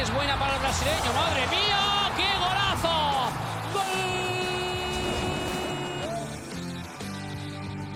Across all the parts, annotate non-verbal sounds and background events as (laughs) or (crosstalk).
Es buena para el brasileño, madre mía, qué golazo. Gol!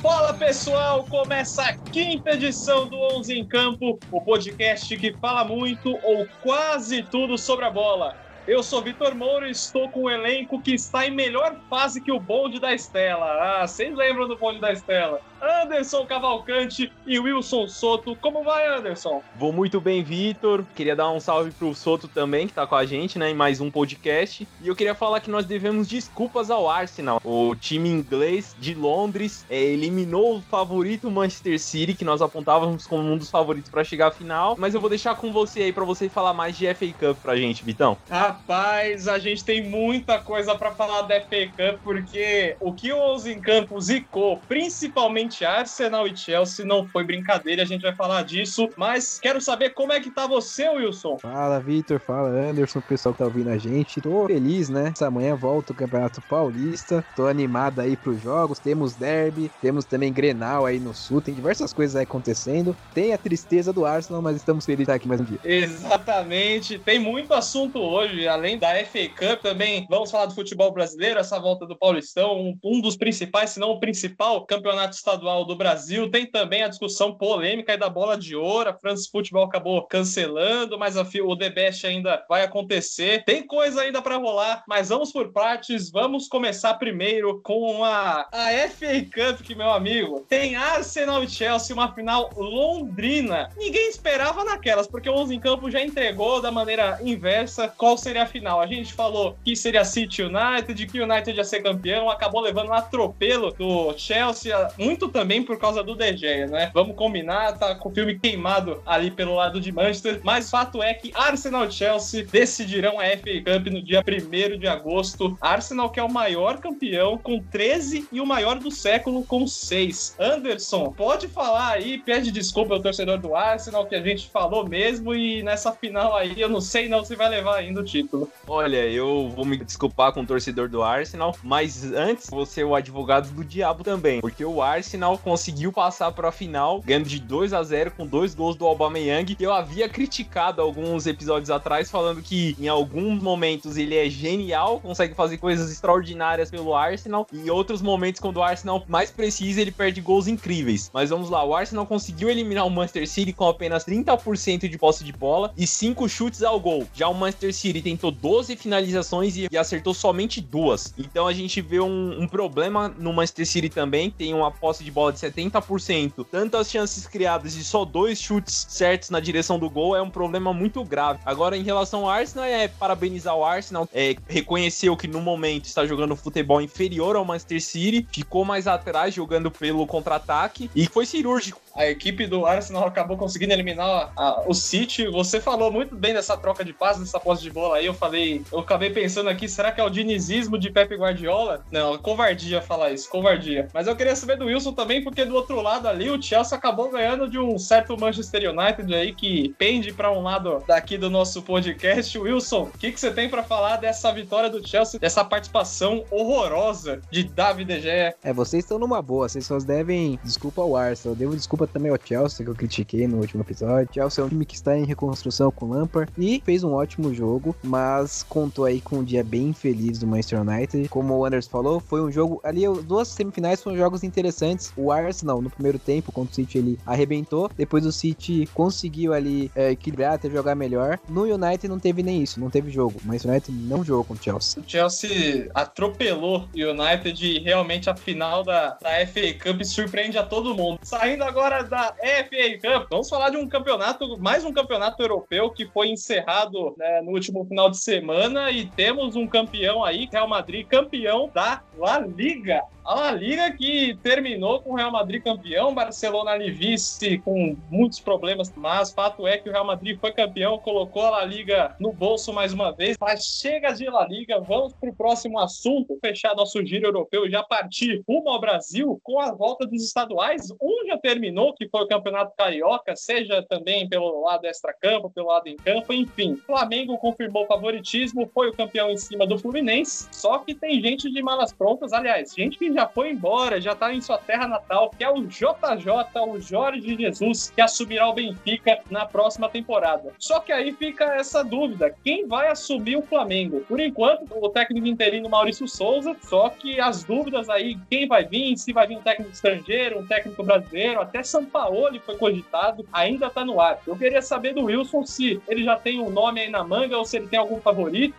Fala pessoal, começa a quinta edição do 11 em Campo, o podcast que fala muito ou quase tudo sobre a bola. Eu sou Vitor Moura e estou com um elenco que está em melhor fase que o bonde da Estela. Ah, vocês lembram do bonde da Estela? Anderson Cavalcante e Wilson Soto. Como vai, Anderson? Vou muito bem, Vitor. Queria dar um salve pro Soto também, que tá com a gente, né, em mais um podcast. E eu queria falar que nós devemos desculpas ao Arsenal. O time inglês de Londres é, eliminou o favorito Manchester City, que nós apontávamos como um dos favoritos para chegar à final. Mas eu vou deixar com você aí para você falar mais de FA Cup pra gente, Vitão. Rapaz, a gente tem muita coisa para falar da FA Cup, porque o que o 11 em campo zicou, principalmente Arsenal e Chelsea, não foi brincadeira, a gente vai falar disso, mas quero saber como é que tá você, Wilson. Fala, Vitor, fala, Anderson, o pessoal que tá ouvindo a gente. Tô feliz, né? Essa manhã volta o Campeonato Paulista, tô animado aí pros jogos, temos derby, temos também Grenal aí no Sul, tem diversas coisas aí acontecendo. Tem a tristeza do Arsenal, mas estamos felizes de estar aqui mais um dia. Exatamente, tem muito assunto hoje, além da FA Cup, também vamos falar do futebol brasileiro, essa volta do Paulistão, um, um dos principais, se não o principal campeonato estadual do Brasil. Tem também a discussão polêmica da bola de ouro. A France Futebol acabou cancelando, mas a, o The Best ainda vai acontecer. Tem coisa ainda para rolar, mas vamos por partes. Vamos começar primeiro com a, a FA Cup, que meu amigo tem Arsenal e Chelsea, uma final londrina. Ninguém esperava naquelas, porque o 11 em campo já entregou da maneira inversa qual seria a final. A gente falou que seria City United, que o United ia ser campeão, acabou levando um atropelo do Chelsea, muito também por causa do De Gea, né? Vamos combinar, tá com o filme queimado ali pelo lado de Manchester, mas fato é que Arsenal e Chelsea decidirão a FA Cup no dia 1 de agosto. Arsenal que é o maior campeão com 13 e o maior do século com 6. Anderson, pode falar aí, pede desculpa ao torcedor do Arsenal que a gente falou mesmo e nessa final aí eu não sei não se vai levar ainda o título. Olha, eu vou me desculpar com o torcedor do Arsenal, mas antes vou ser o advogado do diabo também, porque o Arsenal conseguiu passar para a final, ganhando de 2 a 0 com dois gols do Aubameyang. Eu havia criticado alguns episódios atrás falando que em alguns momentos ele é genial, consegue fazer coisas extraordinárias pelo Arsenal, e em outros momentos quando o Arsenal mais precisa, ele perde gols incríveis. Mas vamos lá, o Arsenal conseguiu eliminar o Manchester City com apenas 30% de posse de bola e 5 chutes ao gol. Já o Manchester City tentou 12 finalizações e, acertou somente duas. Então a gente vê um, um problema no Manchester City também, tem uma posse de bola de 70%, tantas chances criadas e só dois chutes certos na direção do gol é um problema muito grave. Agora, em relação ao Arsenal, é parabenizar o Arsenal, é, reconheceu que no momento está jogando futebol inferior ao Manchester City, ficou mais atrás jogando pelo contra-ataque e foi cirúrgico. A equipe do Arsenal acabou conseguindo eliminar a, o City. Você falou muito bem dessa troca de passes, dessa posse de bola aí. Eu falei, eu acabei pensando aqui, será que é o dinizismo de Pepe Guardiola? Não, covardia falar isso, covardia. Mas eu queria saber do Wilson também, porque do outro lado ali, o Chelsea acabou ganhando de um certo Manchester United aí que pende para um lado daqui do nosso podcast. Wilson, o que, que você tem para falar dessa vitória do Chelsea, dessa participação horrorosa de David De Gea? É, vocês estão numa boa, vocês só devem desculpa ao Arsenal, eu devo desculpa também ao Chelsea, que eu critiquei no último episódio. Chelsea é um time que está em reconstrução com o Lampard e fez um ótimo jogo, mas contou aí com um dia bem infeliz do Manchester United. Como o Anders falou, foi um jogo ali, duas semifinais foram jogos interessantes. O Arsenal no primeiro tempo contra o City ele arrebentou, depois o City conseguiu ali é, equilibrar, até jogar melhor. No United não teve nem isso, não teve jogo. O Manchester United não jogou com o Chelsea. O Chelsea atropelou o United e realmente a final da, da FA Cup surpreende a todo mundo. Saindo agora da FA Cup, vamos falar de um campeonato, mais um campeonato europeu que foi encerrado né, no último final de semana e temos um campeão aí, Real Madrid, campeão da La Liga. A La Liga que terminou com o Real Madrid campeão, Barcelona ali vice com muitos problemas, mas fato é que o Real Madrid foi campeão, colocou a La Liga no bolso mais uma vez. Mas chega de La Liga, vamos para o próximo assunto, fechar nosso giro europeu e já partir rumo ao Brasil com a volta dos estaduais. Um já terminou que foi o Campeonato Carioca, seja também pelo lado extra-campo, pelo lado em campo, enfim. Flamengo confirmou favoritismo, foi o campeão em cima do Fluminense, só que tem gente de malas prontas, aliás, gente que já foi embora, já tá em sua terra natal, que é o JJ, o Jorge Jesus, que assumirá o Benfica na próxima temporada. Só que aí fica essa dúvida, quem vai assumir o Flamengo? Por enquanto, o técnico interino Maurício Souza, só que as dúvidas aí, quem vai vir, se vai vir um técnico estrangeiro, um técnico brasileiro, até São Paulo foi cogitado, ainda tá no ar. Eu queria saber do Wilson se ele já tem um nome aí na manga ou se ele tem algum favorito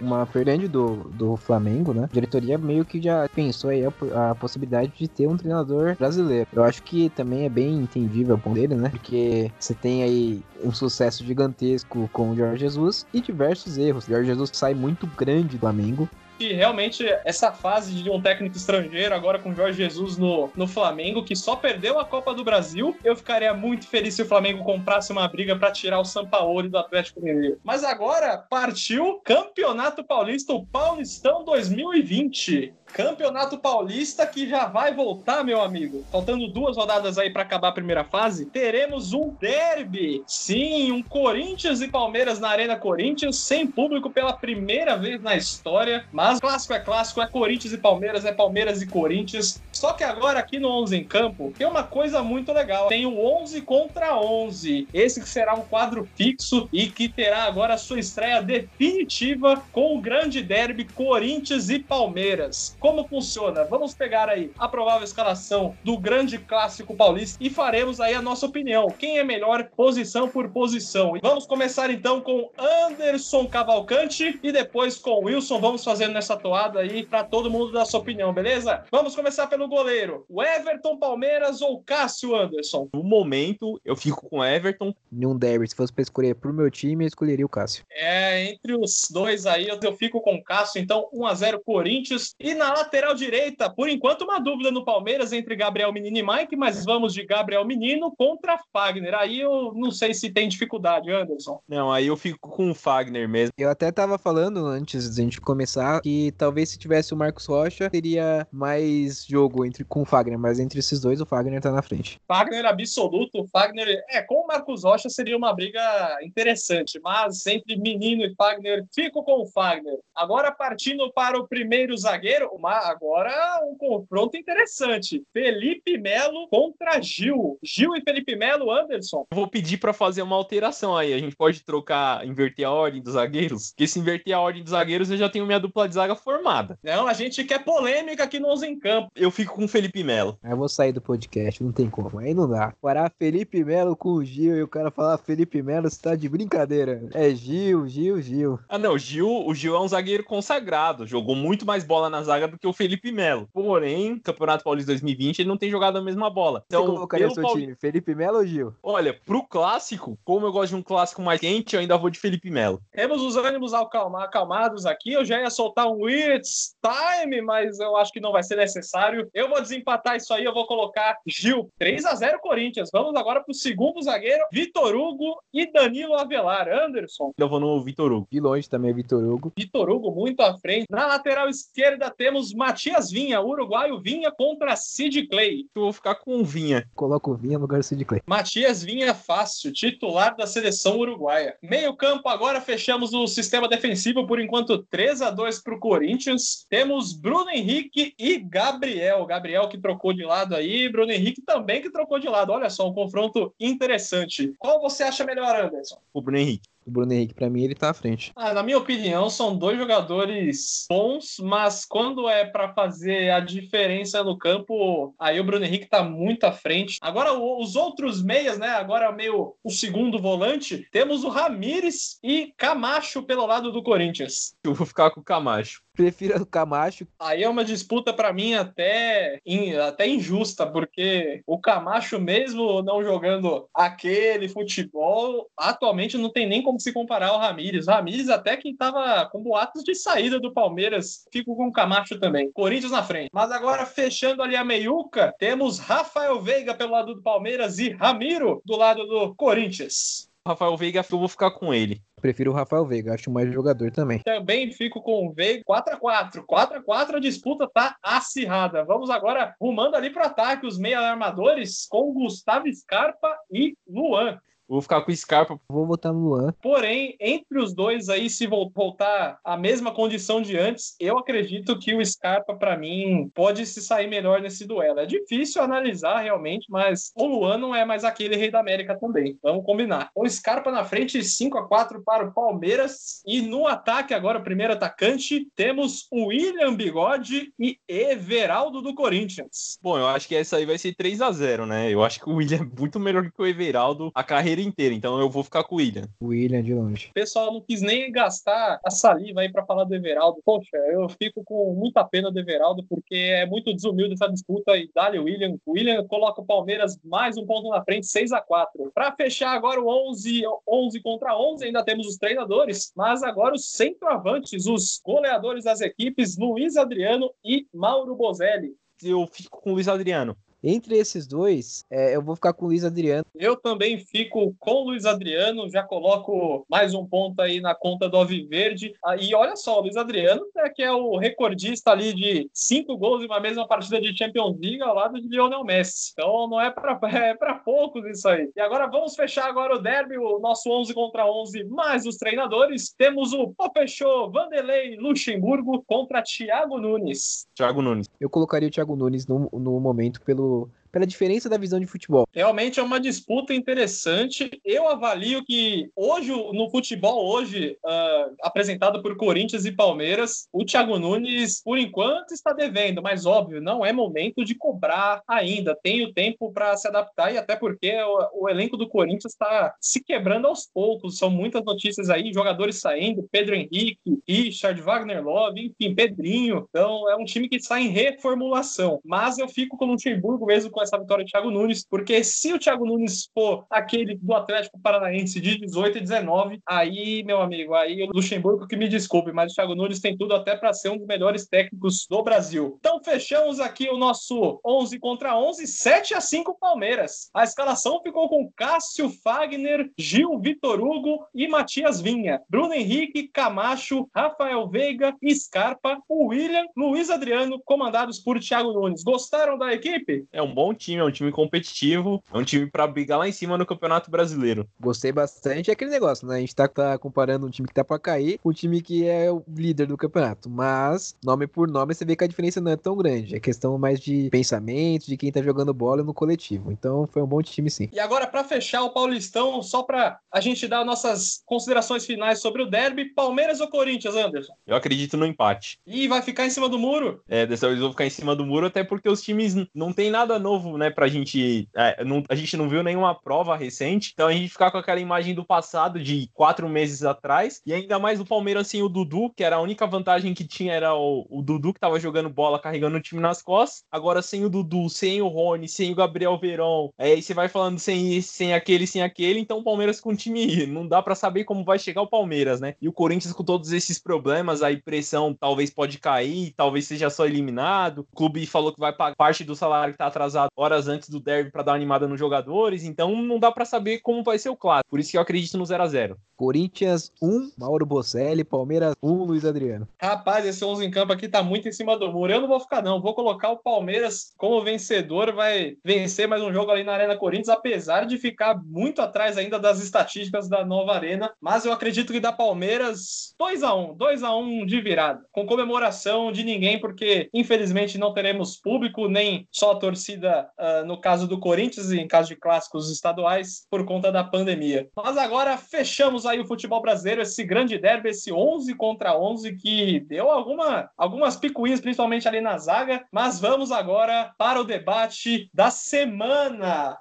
uma grande do, do Flamengo, né? A diretoria meio que já pensou aí a, a, possibilidade de ter um treinador brasileiro. Eu acho que também é bem entendível o dele, né? Porque você tem aí um sucesso gigantesco com o Jorge Jesus e diversos erros. O Jorge Jesus sai muito grande do Flamengo que realmente essa fase de um técnico estrangeiro, agora com Jorge Jesus no, no Flamengo, que só perdeu a Copa do Brasil, eu ficaria muito feliz se o Flamengo comprasse uma briga para tirar o Sampaoli do Atlético Mineiro. Mas agora partiu Campeonato Paulista, o Paulistão 2020. Campeonato Paulista que já vai voltar, meu amigo. Faltando duas rodadas aí para acabar a primeira fase, teremos um derby. Sim, um Corinthians e Palmeiras na Arena Corinthians, sem público pela primeira vez na história. Mas clássico é clássico, é Corinthians e Palmeiras, é Palmeiras e Corinthians. Só que agora aqui no 11 em campo tem uma coisa muito legal. Tem o 11 contra 11. Esse que será um quadro fixo e que terá agora a sua estreia definitiva com o grande derby Corinthians e Palmeiras. Como funciona? Vamos pegar aí a provável escalação do grande clássico paulista e faremos aí a nossa opinião. Quem é melhor posição por posição? Vamos começar então com Anderson Cavalcante e depois com Wilson. Vamos fazendo nessa toada aí para todo mundo dar sua opinião, beleza? Vamos começar pelo goleiro. O Everton Palmeiras ou Cássio Anderson? No momento, eu fico com Everton. Num derby, se fosse para escolher pro meu time, eu escolheria o Cássio. É, entre os dois aí, eu fico com o Cássio. Então, 1 a 0 Corinthians. E na lateral direita, por enquanto, uma dúvida no Palmeiras entre Gabriel Menino e Mike, mas vamos de Gabriel Menino contra Fagner. Aí eu não sei se tem dificuldade, Anderson. Não, aí eu fico com o Fagner mesmo. Eu até tava falando antes de a gente começar que talvez se tivesse o Marcos Rocha, teria mais jogo entre com o Fagner, mas entre esses dois, o Fagner tá na frente. Fagner absoluto, Fagner. É, com o Marcos Rocha seria uma briga interessante, mas entre Menino e Fagner, fico com o Fagner. Agora partindo para o primeiro zagueiro, agora um confronto interessante. Felipe Melo contra Gil. Gil e Felipe Melo, Anderson. vou pedir para fazer uma alteração aí. A gente pode trocar, inverter a ordem dos zagueiros? Porque se inverter a ordem dos zagueiros, eu já tenho minha dupla de zaga formada. Não, a gente quer polêmica aqui no 11 em campo. Eu fico com o Felipe Melo. Eu vou sair do podcast, não tem como. Aí não dá. Parar Felipe Melo com o Gil e o cara falar Felipe Melo, você tá de brincadeira. É Gil, Gil, Gil. Ah, não, Gil, o Gil é um zagueiro consagrado. Jogou muito mais bola na zaga do que o Felipe Melo. Porém, Campeonato Paulista 2020, ele não tem jogado a mesma bola. Então, Você colocaria seu Paul... time? Felipe Melo ou Gil? Olha, pro clássico, como eu gosto de um clássico mais quente, eu ainda vou de Felipe Melo. Temos os ânimos acalma, acalmados aqui. Eu já ia soltar um It's Time, mas eu acho que não vai ser necessário. Eu vou desempatar isso aí, eu vou colocar Gil. 3 a 0 Corinthians. Vamos agora pro segundo zagueiro, Vitor Hugo e Danilo Avelar. Anderson. Eu vou no Vitor Hugo. De longe também é Vitor Hugo. Vitor Hugo muito à frente. Na lateral esquerda temos Matias Vinha, uruguaio Vinha contra Sid Clay. Eu vou ficar com o Vinha. Coloco o Vinha no lugar do Sid Clay. Matias Vinha fácil, titular da seleção uruguaia. Meio campo agora, fechamos o sistema defensivo por enquanto 3 a 2 para o Corinthians. Temos Bruno Henrique e Gabriel. Gabriel que trocou de lado aí, Bruno Henrique também que trocou de lado. Olha só, um confronto interessante. Qual você acha melhor, Anderson? O Bruno Henrique. O Bruno Henrique, para mim, ele tá à frente. Ah, na minha opinião, são dois jogadores bons, mas quando é para fazer a diferença no campo, aí o Bruno Henrique tá muito à frente. Agora, os outros meias, né? Agora, meio o segundo volante, temos o Ramires e Camacho pelo lado do Corinthians. Eu vou ficar com o Camacho prefiro o Camacho. Aí é uma disputa para mim até, in, até injusta, porque o Camacho, mesmo não jogando aquele futebol, atualmente não tem nem como se comparar ao Ramires. O Ramires, até que estava com boatos de saída do Palmeiras, fico com o Camacho também. Corinthians na frente. Mas agora, fechando ali a meiuca, temos Rafael Veiga pelo lado do Palmeiras e Ramiro do lado do Corinthians. Rafael Veiga, eu vou ficar com ele. Prefiro o Rafael Veiga, acho mais jogador também. Também fico com o Veiga 4x4. 4x4, a disputa tá acirrada. Vamos agora rumando ali pro ataque, os meia armadores com Gustavo Scarpa e Luan. Vou ficar com o Scarpa. Vou votar no Luan. Porém, entre os dois aí, se voltar à mesma condição de antes, eu acredito que o Scarpa, para mim, pode se sair melhor nesse duelo. É difícil analisar realmente, mas o Luan não é mais aquele rei da América também. Vamos combinar. O Scarpa na frente, 5 a 4 para o Palmeiras. E no ataque, agora, o primeiro atacante, temos o William Bigode e Everaldo do Corinthians. Bom, eu acho que essa aí vai ser 3 a 0 né? Eu acho que o William é muito melhor que o Everaldo a carreira inteira, então eu vou ficar com o William. William de longe. O pessoal não quis nem gastar a saliva aí para falar do Everaldo. Poxa, eu fico com muita pena do Everaldo, porque é muito desumilde essa disputa e dá-lhe o William. O William coloca o Palmeiras mais um ponto na frente, 6 a 4 Para fechar agora o 11, 11 contra 11, ainda temos os treinadores, mas agora os centroavantes, os goleadores das equipes, Luiz Adriano e Mauro Bozelli. Eu fico com o Luiz Adriano. Entre esses dois, é, eu vou ficar com o Luiz Adriano. Eu também fico com o Luiz Adriano, já coloco mais um ponto aí na conta do Alviverde. Ah, e olha só, o Luiz Adriano é que é o recordista ali de cinco gols em uma mesma partida de Champions League ao lado de Lionel Messi. Então não é para (laughs) é pra poucos isso aí. E agora vamos fechar agora o derby, o nosso 11 contra 11, mais os treinadores. Temos o Popechô, Vanderlei Luxemburgo contra Thiago Nunes. Thiago Nunes. Eu colocaria o Thiago Nunes no, no momento pelo do pela diferença da visão de futebol. Realmente é uma disputa interessante. Eu avalio que hoje, no futebol hoje, uh, apresentado por Corinthians e Palmeiras, o Thiago Nunes, por enquanto, está devendo, mas óbvio, não é momento de cobrar ainda. Tem o tempo para se adaptar e até porque o, o elenco do Corinthians está se quebrando aos poucos. São muitas notícias aí, jogadores saindo, Pedro Henrique, Richard, Wagner Love, enfim, Pedrinho. Então é um time que está em reformulação. Mas eu fico com o Luxemburgo mesmo com essa vitória do Thiago Nunes, porque se o Thiago Nunes for aquele do Atlético Paranaense de 18 e 19, aí, meu amigo, aí o Luxemburgo que me desculpe, mas o Thiago Nunes tem tudo até para ser um dos melhores técnicos do Brasil. Então fechamos aqui o nosso 11 contra 11, 7 a 5 Palmeiras. A escalação ficou com Cássio Fagner, Gil Vitor Hugo e Matias Vinha. Bruno Henrique, Camacho, Rafael Veiga, Scarpa, William, Luiz Adriano, comandados por Thiago Nunes. Gostaram da equipe? É um bom time, é um time competitivo, é um time para brigar lá em cima no Campeonato Brasileiro. Gostei bastante. É aquele negócio, né? A gente tá, tá comparando um time que tá para cair com um time que é o líder do campeonato. Mas, nome por nome, você vê que a diferença não é tão grande. É questão mais de pensamento, de quem tá jogando bola no coletivo. Então, foi um bom time, sim. E agora, para fechar o Paulistão, só para a gente dar nossas considerações finais sobre o derby, Palmeiras ou Corinthians, Anderson? Eu acredito no empate. E vai ficar em cima do muro? É, dessa vez eu vou ficar em cima do muro, até porque os times não tem nada novo, né, pra gente. É, não, a gente não viu nenhuma prova recente, então a gente ficar com aquela imagem do passado de quatro meses atrás, e ainda mais do Palmeiras sem o Dudu, que era a única vantagem que tinha era o, o Dudu que tava jogando bola, carregando o time nas costas. Agora sem o Dudu, sem o Rony, sem o Gabriel Verón, aí você vai falando sem esse, sem aquele, sem aquele, então o Palmeiras com o time não dá para saber como vai chegar o Palmeiras, né? E o Corinthians com todos esses problemas, a impressão talvez pode cair, talvez seja só eliminado. O clube falou que vai pagar parte do salário que tá atrasado horas antes do derby para dar uma animada nos jogadores, então não dá para saber como vai ser o clássico. Por isso que eu acredito no 0 a 0 Corinthians 1, Mauro Bocelli, Palmeiras 1, Luiz Adriano. Rapaz, esse 11 em campo aqui tá muito em cima do muro. Eu não vou ficar, não. Vou colocar o Palmeiras como vencedor, vai vencer mais um jogo ali na Arena Corinthians, apesar de ficar muito atrás ainda das estatísticas da nova Arena. Mas eu acredito que dá Palmeiras 2 a 1 2 a 1 de virada, com comemoração de ninguém, porque infelizmente não teremos público, nem só a torcida uh, no caso do Corinthians e em caso de clássicos estaduais, por conta da pandemia. Mas agora fechamos aí o futebol brasileiro, esse grande derby, esse 11 contra 11 que deu alguma, algumas picuinhas, principalmente ali na zaga. Mas vamos agora para o debate da semana.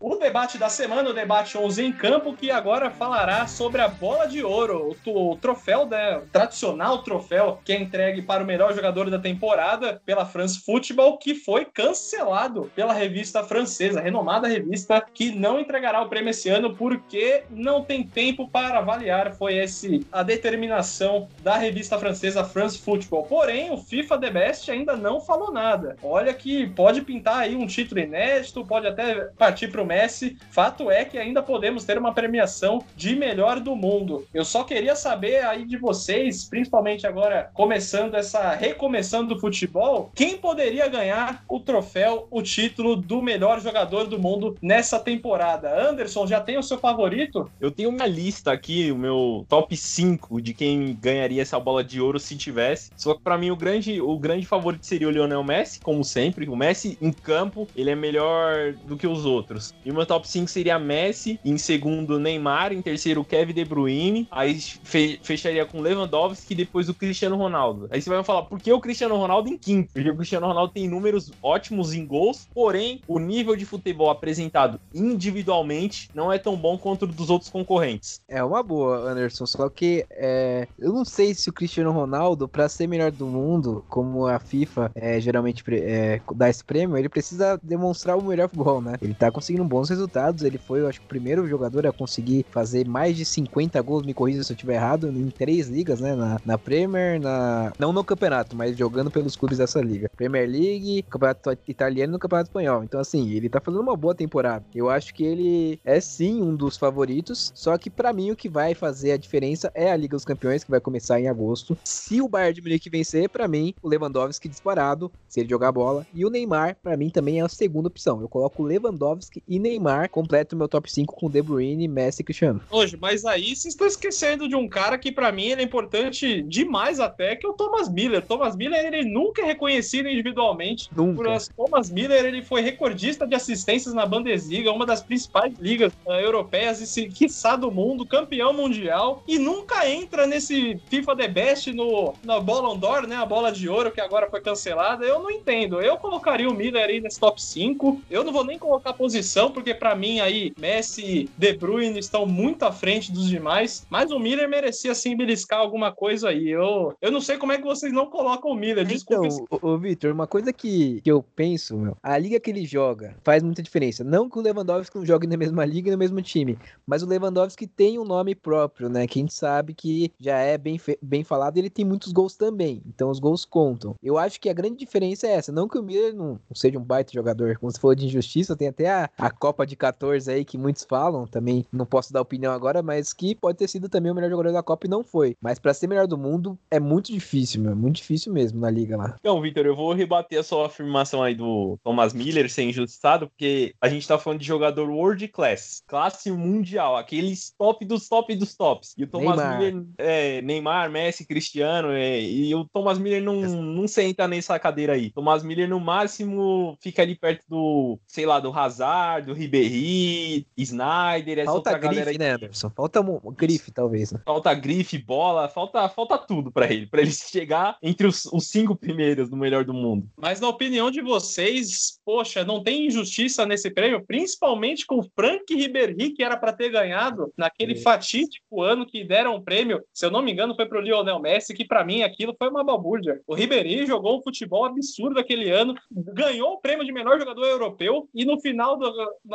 O debate da semana, o debate 11 em campo, que agora falará sobre a bola de ouro, o, troféu, né, o tradicional troféu que é entregue para o melhor jogador da temporada pela France Football, que foi cancelado pela revista francesa, renomada revista, que não entregará o prêmio esse ano porque não tem tempo para avaliar. Foi esse a determinação da revista francesa France Football. Porém, o FIFA The Best ainda não falou nada. Olha que pode pintar aí um título inédito, pode até partir para Messi. Fato é que ainda podemos ter uma premiação de melhor do mundo. Eu só queria saber aí de vocês, principalmente agora começando essa recomeçando do futebol, quem poderia ganhar o troféu, o título do melhor jogador do mundo nessa temporada? Anderson, já tem o seu favorito? Eu tenho uma lista aqui, o meu top 5 de quem ganharia essa bola de ouro se tivesse. Só que para mim o grande, o grande favorito seria o Lionel Messi, como sempre. O Messi em campo, ele é melhor do que os outros. E meu top 5 seria Messi, em segundo Neymar, em terceiro Kevin De Bruyne, aí fe fecharia com Lewandowski e depois o Cristiano Ronaldo. Aí você vai falar, por que o Cristiano Ronaldo em quinto? Porque o Cristiano Ronaldo tem números ótimos em gols, porém o nível de futebol apresentado individualmente não é tão bom quanto o dos outros concorrentes. É uma boa, Anderson, só que é, eu não sei se o Cristiano Ronaldo, para ser melhor do mundo, como a FIFA é, geralmente é, dá esse prêmio, ele precisa demonstrar o melhor futebol, né? Ele tá conseguindo bons resultados, ele foi, eu acho, o primeiro jogador a conseguir fazer mais de 50 gols, me corrija se eu estiver errado, em três ligas, né? Na, na Premier, na não no campeonato, mas jogando pelos clubes dessa liga. Premier League, Campeonato Italiano e no Campeonato Espanhol. Então, assim, ele tá fazendo uma boa temporada. Eu acho que ele é sim um dos favoritos, só que para mim o que vai fazer a diferença é a Liga dos Campeões, que vai começar em agosto. Se o Bayern de Munique vencer, para mim, o Lewandowski disparado, se ele jogar bola, e o Neymar, para mim, também é a segunda opção. Eu coloco Lewandowski e Neymar, completo o meu top 5 com De Bruyne, Messi e Cristiano. Hoje, mas aí vocês estão esquecendo de um cara que para mim ele é importante demais até, que é o Thomas Miller. Thomas Miller, ele nunca é reconhecido individualmente. Nunca. As, Thomas Miller, ele foi recordista de assistências na Bundesliga, uma das principais ligas uh, europeias e, se, quiçá, do mundo, campeão mundial, e nunca entra nesse FIFA The Best no, no Ballon d'Or, né, a bola de ouro que agora foi cancelada. Eu não entendo. Eu colocaria o Miller aí nesse top 5. Eu não vou nem colocar posição, porque para mim aí Messi e De Bruyne estão muito à frente dos demais, mas o Miller merecia sim beliscar alguma coisa aí. Eu, eu não sei como é que vocês não colocam o Miller. Desculpa. Então, ô, ô Vitor, uma coisa que, que eu penso, meu, a liga que ele joga faz muita diferença. Não que o Lewandowski não jogue na mesma liga e no mesmo time, mas o Lewandowski tem um nome próprio, né? Que a gente sabe que já é bem, bem falado e ele tem muitos gols também. Então os gols contam. Eu acho que a grande diferença é essa. Não que o Miller não, não seja um baita jogador, como se falou de injustiça, tem até a, a Copa de 14 aí que muitos falam, também não posso dar opinião agora, mas que pode ter sido também o melhor jogador da Copa e não foi. Mas para ser melhor do mundo é muito difícil, meu. Muito difícil mesmo na liga lá. Então, Vitor, eu vou rebater a sua afirmação aí do Thomas Miller ser injustiçado, porque a gente tá falando de jogador world class, classe mundial, aqueles top dos top dos tops. E o Thomas Neymar. Miller, é, Neymar, Messi, Cristiano, é, e o Thomas Miller não, não senta nessa cadeira aí. Thomas Miller, no máximo, fica ali perto do, sei lá, do Hazard, do Ribéry, Snyder, essa Falta outra galera grife, aí. né, Anderson? Falta um, um grife, talvez. Né? Falta grife, bola, falta, falta tudo pra ele, pra ele (laughs) chegar entre os, os cinco primeiros do melhor do mundo. Mas na opinião de vocês, poxa, não tem injustiça nesse prêmio, principalmente com o Frank Ribéry, que era para ter ganhado naquele Isso. fatídico ano que deram o prêmio, se eu não me engano, foi pro Lionel Messi, que para mim aquilo foi uma balbúrdia. O Ribéry jogou um futebol absurdo aquele ano, ganhou o prêmio de melhor jogador europeu e no final do-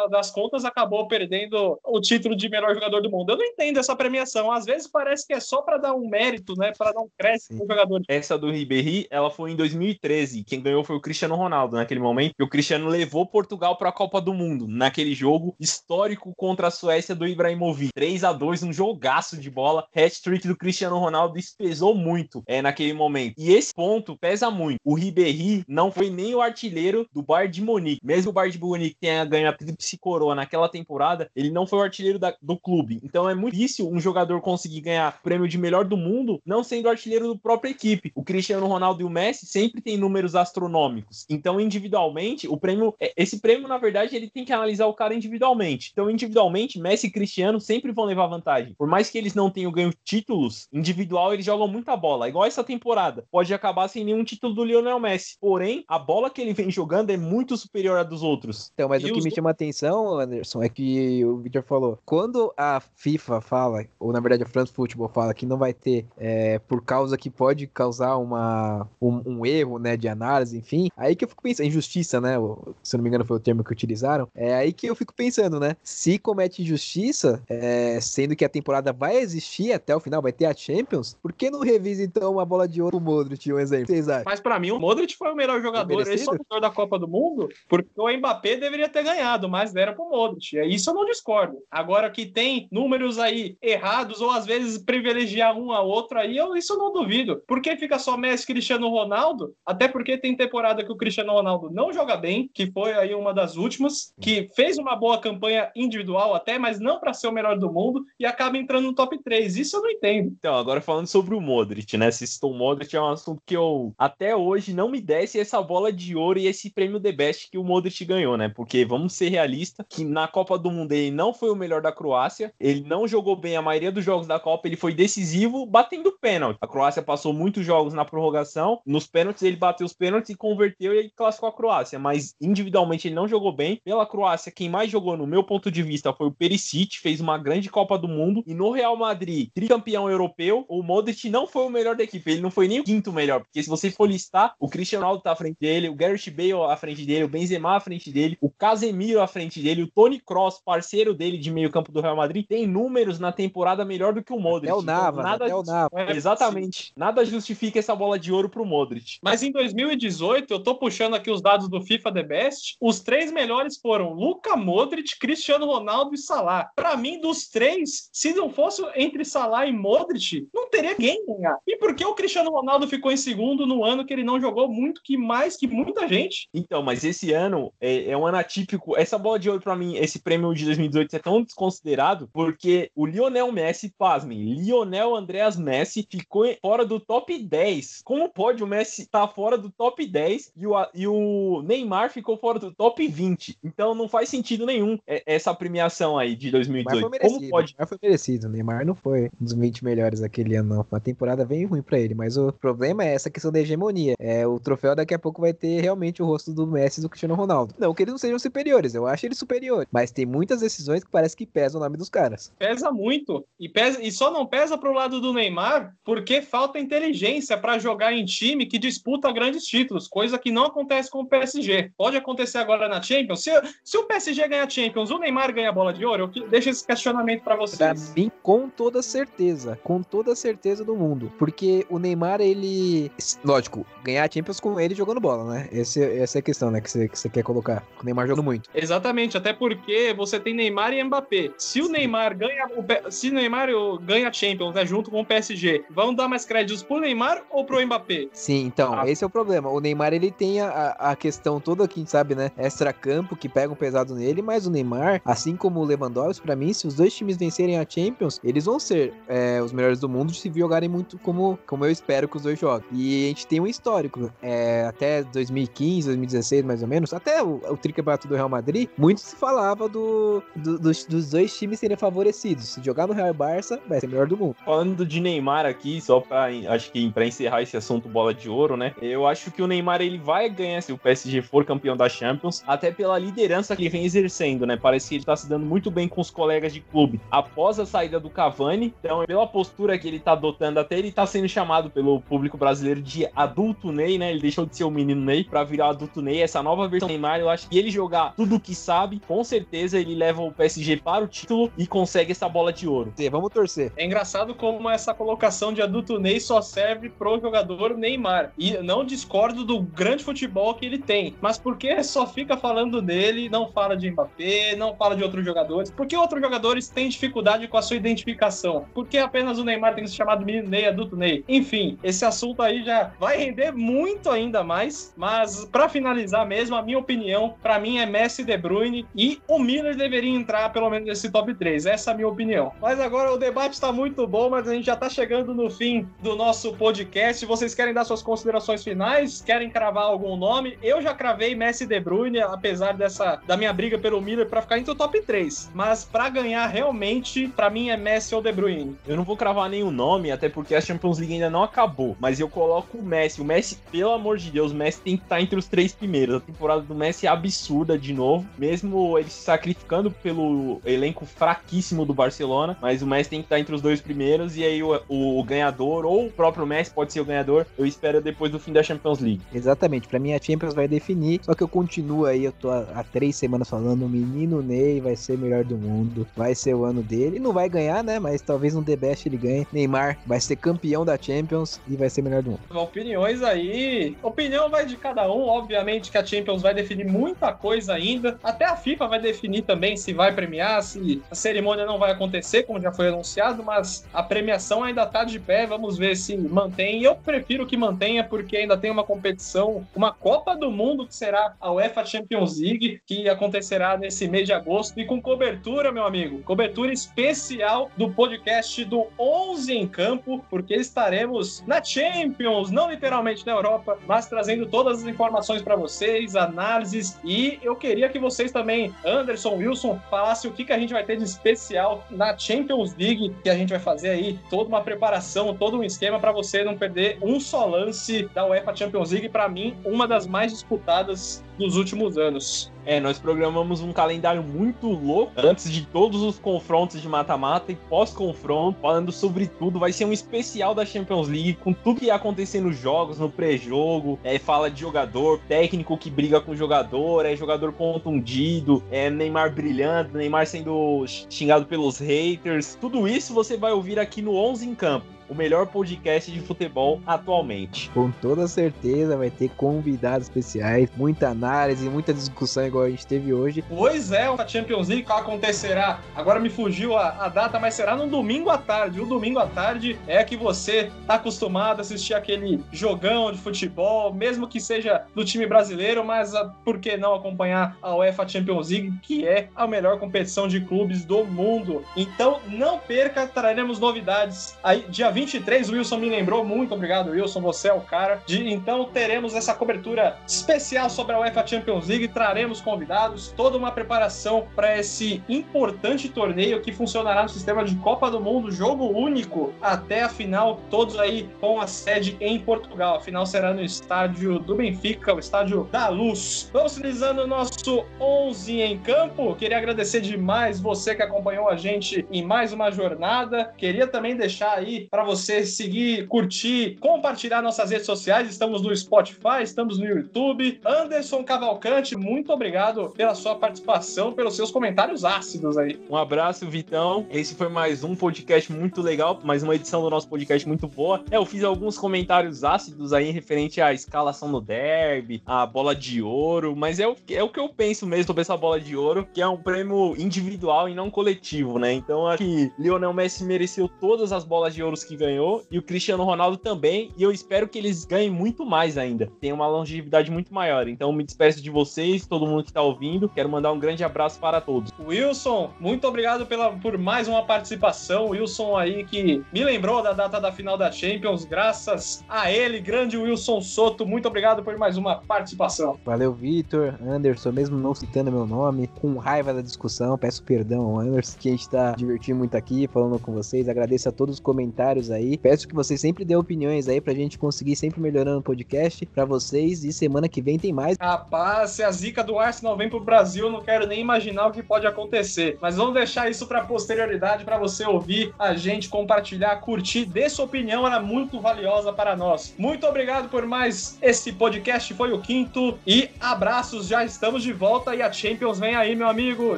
das contas acabou perdendo o título de melhor jogador do mundo. Eu não entendo essa premiação. Às vezes parece que é só para dar um mérito, né, para dar um crédito pro jogador. Essa do Ribéry, ela foi em 2013. Quem ganhou foi o Cristiano Ronaldo naquele momento. E o Cristiano levou Portugal para a Copa do Mundo, naquele jogo histórico contra a Suécia do Ibrahimovic. 3 a 2 um jogaço de bola. Hat-trick do Cristiano Ronaldo. Isso pesou muito é, naquele momento. E esse ponto pesa muito. O Ribéry não foi nem o artilheiro do Bayern de Munique. Mesmo o Bayern de Munique tenha ganho a tríplice coroa naquela temporada, ele não foi o artilheiro da- do clube. Então é muito difícil um jogador conseguir ganhar o prêmio de melhor do mundo não sendo artilheiro do própria equipe. O Cristiano Ronaldo e o Messi sempre têm números astronômicos. Então, individualmente, o prêmio, é- esse prêmio, na verdade, ele tem que analisar o cara individualmente. Então, individualmente, Messi e Cristiano sempre vão levar vantagem. Por mais que eles não tenham ganho títulos, individual eles jogam muita bola. Igual essa temporada. Pode acabar sem nenhum título do Lionel Messi. Porém, a bola que ele vem jogando é muito superior à dos outros. Então, mas E o que me chama atenção, Anderson, é que o Victor falou, quando a FIFA fala, ou na verdade a France Football fala que não vai ter, é, por causa que pode causar uma, um, um erro, né, de análise, enfim, aí que eu fico pensando, injustiça, né, se não me engano foi o termo que utilizaram, é aí que eu fico pensando, né, se comete injustiça, é, sendo que a temporada vai existir até o final, vai ter a Champions, por que não revisa então uma bola de ouro pro Modric, um exemplo? Vocês acham? Mas pra mim o Modric foi o melhor jogador, esse é jogador da Copa do Mundo, porque o Mbappé deveria ter ganhado, mais deram pro Modric. É isso eu não discordo. Agora que tem números aí errados ou às vezes privilegiar um a outro aí, eu, isso eu não duvido. Por que fica só Messi Cristiano Ronaldo? Até porque tem temporada que o Cristiano Ronaldo não joga bem, que foi aí uma das últimas, que fez uma boa campanha individual até, mas não para ser o melhor do mundo e acaba entrando no top 3. Isso eu não entendo. Então, agora falando sobre o Modric, né? Se citou o Modric é um assunto que eu até hoje não me desse essa bola de ouro e esse prêmio The Best que o Modric ganhou, né? Porque vamos ser realistas, que na Copa do Mundo ele não foi o melhor da Croácia, ele não jogou bem a maioria dos jogos da Copa, ele foi decisivo batendo pênalti. A Croácia passou muitos jogos na prorrogação, nos pênaltis ele bateu os pênaltis e converteu e classificou a Croácia, mas individualmente ele não jogou bem. Pela Croácia, quem mais jogou no meu ponto de vista foi o Perisic, fez uma grande Copa do Mundo e no Real Madrid, tricampeão europeu, o Modric não foi o melhor da equipe, ele não foi nem o quinto melhor, porque se você for listar, o Cristiano Ronaldo tá à frente dele, o Gareth Bale à frente dele, o Benzema à frente dele, o Casemiro à frente dele, o Tony Kroos, parceiro dele de meio campo do Real Madrid, tem números na temporada melhor do que o Modric. É o Navas, então, nada, até o Navas. É, exatamente. Nada justifica essa bola de ouro pro Modric. Mas em 2018, eu tô puxando aqui os dados do FIFA The Best, os três melhores foram Luka Modric, Cristiano Ronaldo e Salah. Para mim, dos três, se não fosse entre Salah e Modric, não teria quem ganhar. E por que o Cristiano Ronaldo ficou em segundo no ano que ele não jogou muito que mais que muita gente? Então, mas esse ano é, é um ano atípico. Essa bola de ouro para mim, esse prêmio de 2018 é tão desconsiderado porque o Lionel Messi, pasmem, Lionel Andreas Messi ficou fora do top 10. Como pode o Messi estar tá fora do top 10 e o, e o Neymar ficou fora do top 20? Então não faz sentido nenhum essa premiação aí de 2018. Como pode? Neymar foi merecido. O Neymar não foi um dos 20 melhores daquele ano, não. Uma temporada bem ruim para ele, mas o problema é essa questão da hegemonia. É, o troféu daqui a pouco vai ter realmente o rosto do Messi e do Cristiano Ronaldo. Não que eles não sejam superiores, eu acho eles superiores, mas tem muitas decisões que parece que pesam o nome dos caras. Pesa muito. E, pesa, e só não pesa pro lado do Neymar porque falta inteligência para jogar em time que disputa grandes títulos, coisa que não acontece com o PSG. Pode acontecer agora na Champions. Se, se o PSG ganhar Champions, o Neymar ganha a bola de ouro, eu deixo esse questionamento para vocês. Pra mim, com toda certeza. Com toda certeza do mundo. Porque o Neymar, ele. Lógico, ganhar a Champions com ele jogando bola, né? Esse, essa é a questão, né? Que você, que quer colocar. O Neymar jogando muito. Exatamente, até porque você tem Neymar e Mbappé. Se o Neymar ganha. O, se o Neymar ganha a Champions, né? Junto com o PSG, vão dar mais créditos pro Neymar ou pro Mbappé? Sim, então, ah. esse é o problema. O Neymar, ele tem a, a questão toda que a gente sabe, né? Extra-campo, que pega um pesado nele, mas o Neymar, assim como o Lewandowski, para mim, se os dois times vencerem a Champions, eles vão ser é, os melhores do mundo se jogarem muito como, como eu espero que os dois joguem. E a gente tem um histórico. É, até 2015, 2016, mais ou menos, até o, o tricampeonato do Real Madrid, muito se falava do, do dos, dos, dois times serem favorecidos. Se jogar no Real Barça, vai ser o melhor do mundo. Falando de Neymar aqui, só pra, acho que pra encerrar esse assunto bola de ouro, né? Eu acho que o Neymar ele vai ganhar se o PSG for campeão da Champions, até pela liderança que ele vem exercendo, né? Parece que ele tá se dando muito bem com os colegas de clube. Após a saída do Cavani, então pela postura que ele tá adotando, até ele tá sendo chamado pelo público brasileiro de adulto Ney, né? Ele deixou de ser o menino Ney pra virar adulto Ney. Essa nova versão do Neymar, eu acho que ele jogar tudo o que sabe, com certeza ele leva o PSG para o título e consegue essa bola de ouro. Vamos torcer. É engraçado como essa colocação de adulto Ney só serve pro jogador Neymar. E não discordo do grande futebol que ele tem. Mas por que só fica falando dele, não fala de Mbappé, não fala de outros jogadores? Por que outros jogadores têm dificuldade com a sua identificação? Por que apenas o Neymar tem que ser chamado menino Ney, adulto Ney? Enfim, esse assunto aí já vai render muito ainda mais. Mas para finalizar mesmo, a minha opinião, para mim é Messi De Bruyne e o Miller deveria entrar pelo menos nesse top 3. Essa é a minha opinião. Mas agora o debate está muito bom, mas a gente já está chegando no fim do nosso podcast. Vocês querem dar suas considerações finais? Querem cravar algum nome? Eu já cravei Messi e De Bruyne, apesar dessa da minha briga pelo Miller para ficar entre o top 3. Mas para ganhar realmente, para mim é Messi ou De Bruyne. Eu não vou cravar nenhum nome, até porque a Champions League ainda não acabou. Mas eu coloco o Messi. O Messi, pelo amor de Deus, o Messi tem que estar entre os três primeiros. A temporada do Messi é absurda de novo. Mesmo ele se sacrificando pelo elenco fraquíssimo do Barcelona. Mas o Messi tem que estar entre os dois primeiros. E aí o, o, o ganhador, ou o próprio Messi pode ser o ganhador. Eu espero depois do fim da Champions League. Exatamente. Para mim a Champions vai definir. Só que eu continuo aí, eu tô há, há três semanas falando, o menino Ney vai ser o melhor do mundo. Vai ser o ano dele. Não vai ganhar, né? Mas talvez no The Best ele ganhe. Neymar vai ser campeão da Champions e vai ser o melhor do mundo. Opiniões aí. Opinião vai de cada um. Obviamente que a Champions vai definir muita coisa ainda. Até a FIFA vai definir também se vai premiar, se a cerimônia não vai acontecer, como já foi anunciado, mas a premiação ainda tá de pé. Vamos ver se mantém. Eu prefiro que mantenha, porque ainda tem uma competição, uma Copa do Mundo, que será a UEFA Champions League, que acontecerá nesse mês de agosto. E com cobertura, meu amigo, cobertura especial do podcast do 11 em Campo, porque estaremos na Champions, não literalmente na Europa, mas trazendo todas as informações para vocês, análises. E eu queria que vocês também, Anderson, Wilson, falassem o que, que a gente vai ter de especial na Champions League, que a gente vai fazer aí toda uma preparação, todo um esquema para você não perder um só lance da UEFA Champions League. Para mim, uma das mais disputadas dos últimos anos. É, nós programamos um calendário muito louco antes de todos os confrontos de mata-mata e pós-confronto, falando sobre tudo. Vai ser um especial da Champions League com tudo que ia acontecer nos jogos, no pré-jogo. É, fala de jogador, técnico que briga com jogador, é jogador contundido, é Neymar brilhando, Neymar sendo xingado pelos haters. Tudo isso você vai ouvir aqui no 11 em Campo o melhor podcast de futebol atualmente. Com toda certeza vai ter convidados especiais, muita análise, muita discussão igual a gente teve hoje. Pois é, a Champions League acontecerá. Agora me fugiu a, a data, mas será no domingo à tarde. O domingo à tarde é que você tá acostumado a assistir aquele jogão de futebol, mesmo que seja do time brasileiro, mas a, ah, por que não acompanhar a UEFA Champions League, que é a melhor competição de clubes do mundo. Então não perca, traremos novidades aí dia 20 23, o Wilson me lembrou. Muito obrigado, Wilson. Você é o cara. De, então teremos essa cobertura especial sobre a UEFA Champions League. Traremos convidados, toda uma preparação para esse importante torneio que funcionará no sistema de Copa do Mundo, jogo único até a final, todos aí com a sede em Portugal. A final será no estádio do Benfica, o estádio da Luz. Vamos finalizando o nosso 11 em campo. Queria agradecer demais você que acompanhou a gente em mais uma jornada. Queria também deixar aí para você seguir, curtir, compartilhar nossas redes sociais. Estamos no Spotify, estamos no YouTube. Anderson Cavalcante, muito obrigado pela sua participação, pelos seus comentários ácidos aí. Um abraço, Vitão. Esse foi mais um podcast muito legal, mais uma edição do nosso podcast muito boa. É, eu fiz alguns comentários ácidos aí referente à escalação no derby, à bola de ouro, mas é o, é o que eu penso mesmo sobre essa bola de ouro, que é um prêmio individual e não coletivo, né? Então acho que Lionel Messi mereceu todas as bolas de ouro que ganhou e o Cristiano Ronaldo também. E eu espero que eles ganhem muito mais ainda. Tem uma longevidade muito maior. Então me despeço de vocês, todo mundo que está ouvindo. Quero mandar um grande abraço para todos. Wilson, muito obrigado pela, por mais uma participação. Wilson aí que me lembrou da data da final da Champions. Graças a ele, grande Wilson Soto. Muito obrigado por mais uma participação. Valeu, Vitor, Anderson, mesmo não citando meu nome, com raiva da discussão. Peço perdão, Anderson, que a gente está divertindo muito aqui, falando com vocês. Agradeço a todos os comentários aí. Peço que vocês sempre dêem opiniões aí pra gente conseguir sempre melhorando o podcast pra vocês. E semana que vem tem mais. Rapaz, se a zica do Arsenal vem pro Brasil, eu não quero nem imaginar o que pode acontecer. Mas vamos deixar isso pra posterioridade, pra você ouvir a gente, compartilhar, curtir. Dê sua opinião, era muito valiosa para nós. Muito obrigado por mais esse podcast, foi o quinto. E abraços, já estamos de volta e a Champions vem aí, meu amigo.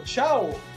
Tchau!